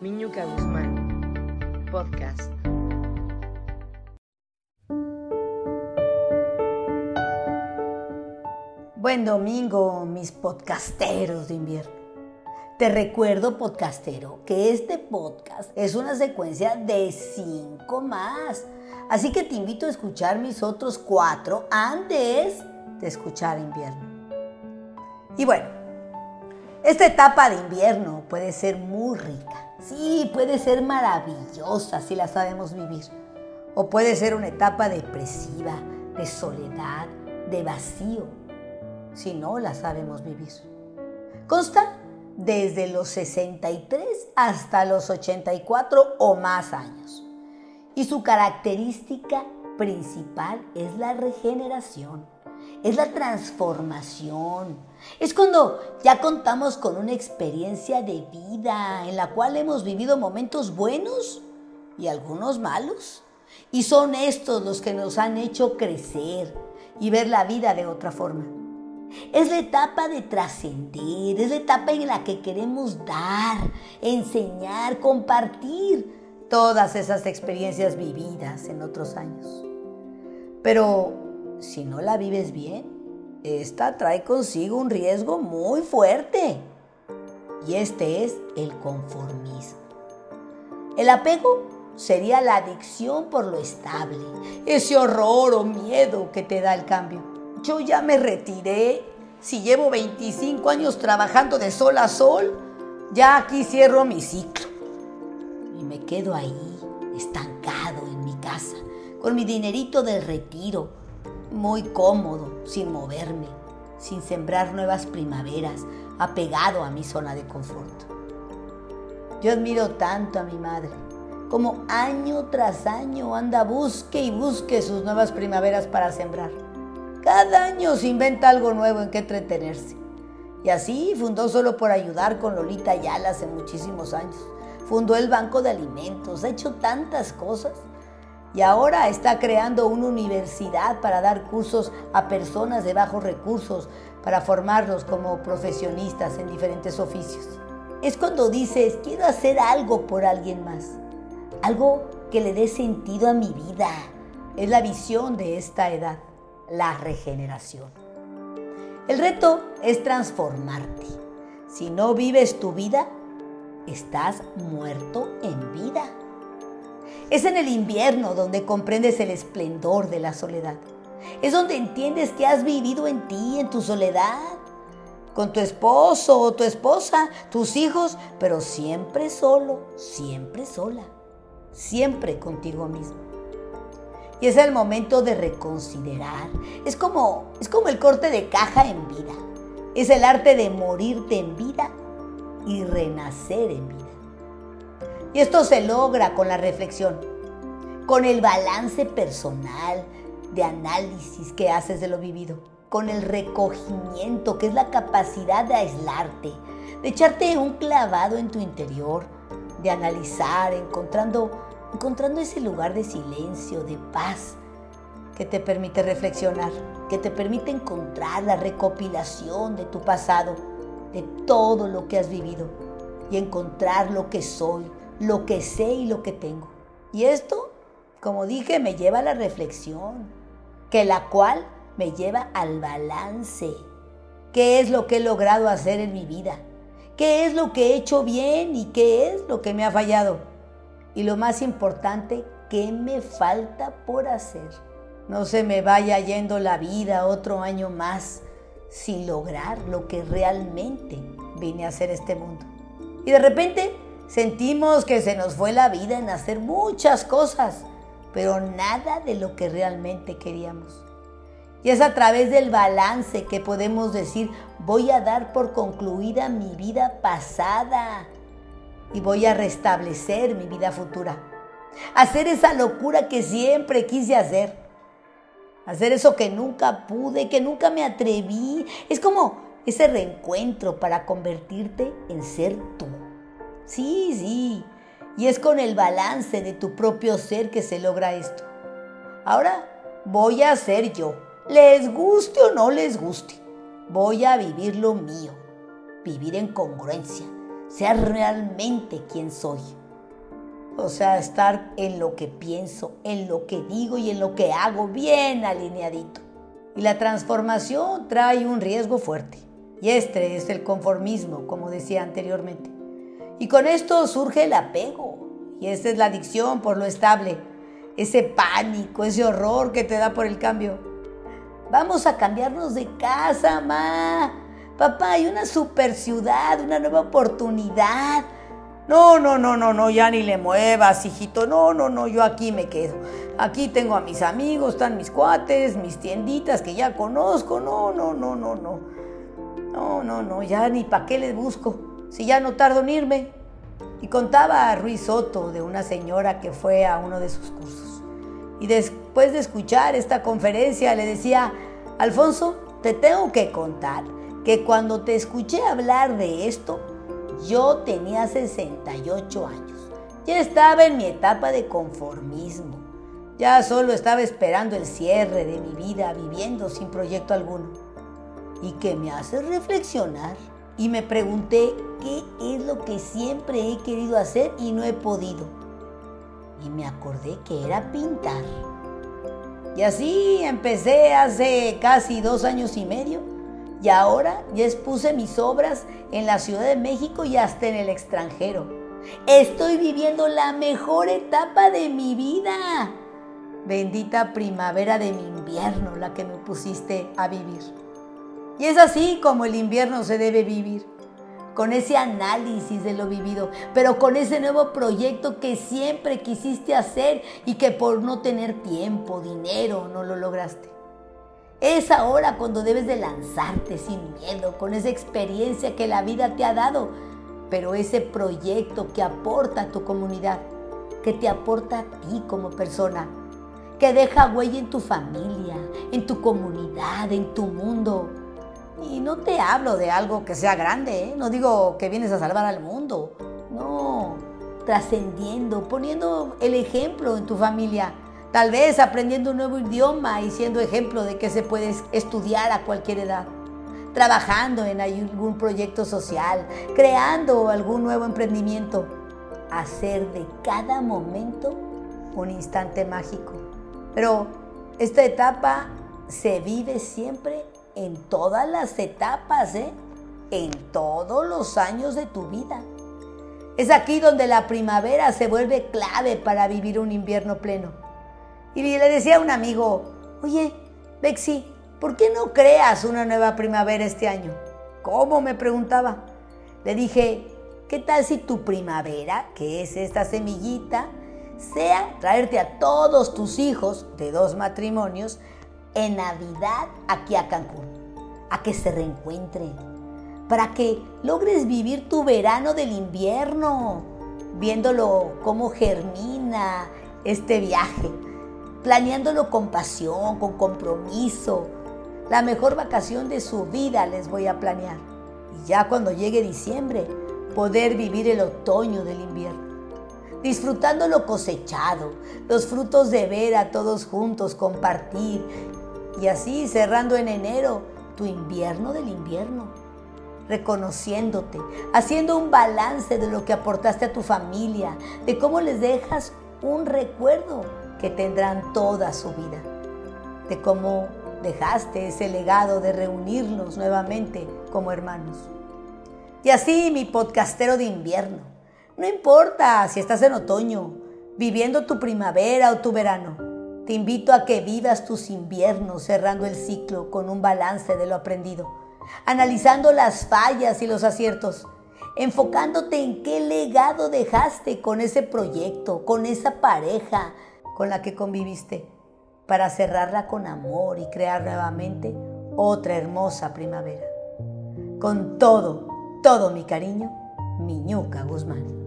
Miñuca Guzmán, podcast. Buen domingo, mis podcasteros de invierno. Te recuerdo, podcastero, que este podcast es una secuencia de cinco más. Así que te invito a escuchar mis otros cuatro antes de escuchar invierno. Y bueno, esta etapa de invierno puede ser muy rica. Sí, puede ser maravillosa si la sabemos vivir. O puede ser una etapa depresiva, de soledad, de vacío, si no la sabemos vivir. Consta desde los 63 hasta los 84 o más años. Y su característica principal es la regeneración, es la transformación. Es cuando ya contamos con una experiencia de vida en la cual hemos vivido momentos buenos y algunos malos. Y son estos los que nos han hecho crecer y ver la vida de otra forma. Es la etapa de trascender, es la etapa en la que queremos dar, enseñar, compartir todas esas experiencias vividas en otros años. Pero si no la vives bien, esta trae consigo un riesgo muy fuerte. Y este es el conformismo. El apego sería la adicción por lo estable, ese horror o miedo que te da el cambio. Yo ya me retiré, si llevo 25 años trabajando de sol a sol, ya aquí cierro mi ciclo. Y me quedo ahí, estancado en mi casa, con mi dinerito del retiro, muy cómodo, sin moverme, sin sembrar nuevas primaveras, apegado a mi zona de confort. Yo admiro tanto a mi madre, como año tras año anda busque y busque sus nuevas primaveras para sembrar. Cada año se inventa algo nuevo en que entretenerse. Y así fundó solo por ayudar con Lolita Ayala hace muchísimos años. Fundó el Banco de Alimentos, ha hecho tantas cosas. Y ahora está creando una universidad para dar cursos a personas de bajos recursos, para formarlos como profesionistas en diferentes oficios. Es cuando dices, quiero hacer algo por alguien más, algo que le dé sentido a mi vida. Es la visión de esta edad la regeneración. El reto es transformarte. Si no vives tu vida, estás muerto en vida. Es en el invierno donde comprendes el esplendor de la soledad. Es donde entiendes que has vivido en ti, en tu soledad, con tu esposo o tu esposa, tus hijos, pero siempre solo, siempre sola, siempre contigo mismo. Y es el momento de reconsiderar. Es como, es como el corte de caja en vida. Es el arte de morirte en vida y renacer en vida. Y esto se logra con la reflexión, con el balance personal de análisis que haces de lo vivido, con el recogimiento, que es la capacidad de aislarte, de echarte un clavado en tu interior, de analizar, encontrando encontrando ese lugar de silencio, de paz, que te permite reflexionar, que te permite encontrar la recopilación de tu pasado, de todo lo que has vivido, y encontrar lo que soy, lo que sé y lo que tengo. Y esto, como dije, me lleva a la reflexión, que la cual me lleva al balance. ¿Qué es lo que he logrado hacer en mi vida? ¿Qué es lo que he hecho bien y qué es lo que me ha fallado? Y lo más importante, ¿qué me falta por hacer? No se me vaya yendo la vida otro año más sin lograr lo que realmente vine a hacer este mundo. Y de repente sentimos que se nos fue la vida en hacer muchas cosas, pero nada de lo que realmente queríamos. Y es a través del balance que podemos decir, voy a dar por concluida mi vida pasada y voy a restablecer mi vida futura. Hacer esa locura que siempre quise hacer. Hacer eso que nunca pude, que nunca me atreví. Es como ese reencuentro para convertirte en ser tú. Sí, sí. Y es con el balance de tu propio ser que se logra esto. Ahora voy a ser yo. Les guste o no les guste. Voy a vivir lo mío. Vivir en congruencia ser realmente quien soy. O sea, estar en lo que pienso, en lo que digo y en lo que hago bien alineadito. Y la transformación trae un riesgo fuerte. Y este es el conformismo, como decía anteriormente. Y con esto surge el apego. Y esta es la adicción por lo estable. Ese pánico, ese horror que te da por el cambio. Vamos a cambiarnos de casa, ma. Papá, hay una super ciudad, una nueva oportunidad. No, no, no, no, no, ya ni le muevas, hijito. No, no, no, yo aquí me quedo. Aquí tengo a mis amigos, están mis cuates, mis tienditas que ya conozco. No, no, no, no, no. No, no, no, ya ni para qué les busco. Si ya no tardo en irme. Y contaba a Ruiz Soto de una señora que fue a uno de sus cursos. Y después de escuchar esta conferencia le decía, Alfonso, te tengo que contar que cuando te escuché hablar de esto, yo tenía 68 años. Ya estaba en mi etapa de conformismo. Ya solo estaba esperando el cierre de mi vida viviendo sin proyecto alguno. Y que me hace reflexionar. Y me pregunté qué es lo que siempre he querido hacer y no he podido. Y me acordé que era pintar. Y así empecé hace casi dos años y medio y ahora ya expuse mis obras en la Ciudad de México y hasta en el extranjero. Estoy viviendo la mejor etapa de mi vida. Bendita primavera de mi invierno, la que me pusiste a vivir. Y es así como el invierno se debe vivir, con ese análisis de lo vivido, pero con ese nuevo proyecto que siempre quisiste hacer y que por no tener tiempo, dinero, no lo lograste. Es ahora cuando debes de lanzarte sin miedo, con esa experiencia que la vida te ha dado, pero ese proyecto que aporta a tu comunidad, que te aporta a ti como persona, que deja huella en tu familia, en tu comunidad, en tu mundo. Y no te hablo de algo que sea grande, ¿eh? no digo que vienes a salvar al mundo, no, trascendiendo, poniendo el ejemplo en tu familia Tal vez aprendiendo un nuevo idioma y siendo ejemplo de que se puede estudiar a cualquier edad. Trabajando en algún proyecto social, creando algún nuevo emprendimiento. Hacer de cada momento un instante mágico. Pero esta etapa se vive siempre en todas las etapas, ¿eh? en todos los años de tu vida. Es aquí donde la primavera se vuelve clave para vivir un invierno pleno. Y le decía a un amigo, oye, Bexi, ¿por qué no creas una nueva primavera este año? ¿Cómo? me preguntaba. Le dije, ¿qué tal si tu primavera, que es esta semillita, sea traerte a todos tus hijos de dos matrimonios en Navidad aquí a Cancún, a que se reencuentren, para que logres vivir tu verano del invierno, viéndolo cómo germina este viaje planeándolo con pasión, con compromiso. La mejor vacación de su vida les voy a planear. Y ya cuando llegue diciembre, poder vivir el otoño del invierno. Disfrutando lo cosechado, los frutos de ver a todos juntos, compartir. Y así cerrando en enero tu invierno del invierno. Reconociéndote, haciendo un balance de lo que aportaste a tu familia, de cómo les dejas un recuerdo que tendrán toda su vida, de cómo dejaste ese legado de reunirnos nuevamente como hermanos. Y así mi podcastero de invierno, no importa si estás en otoño, viviendo tu primavera o tu verano, te invito a que vivas tus inviernos cerrando el ciclo con un balance de lo aprendido, analizando las fallas y los aciertos, enfocándote en qué legado dejaste con ese proyecto, con esa pareja, con la que conviviste para cerrarla con amor y crear nuevamente otra hermosa primavera. Con todo, todo mi cariño, Miñuca Guzmán.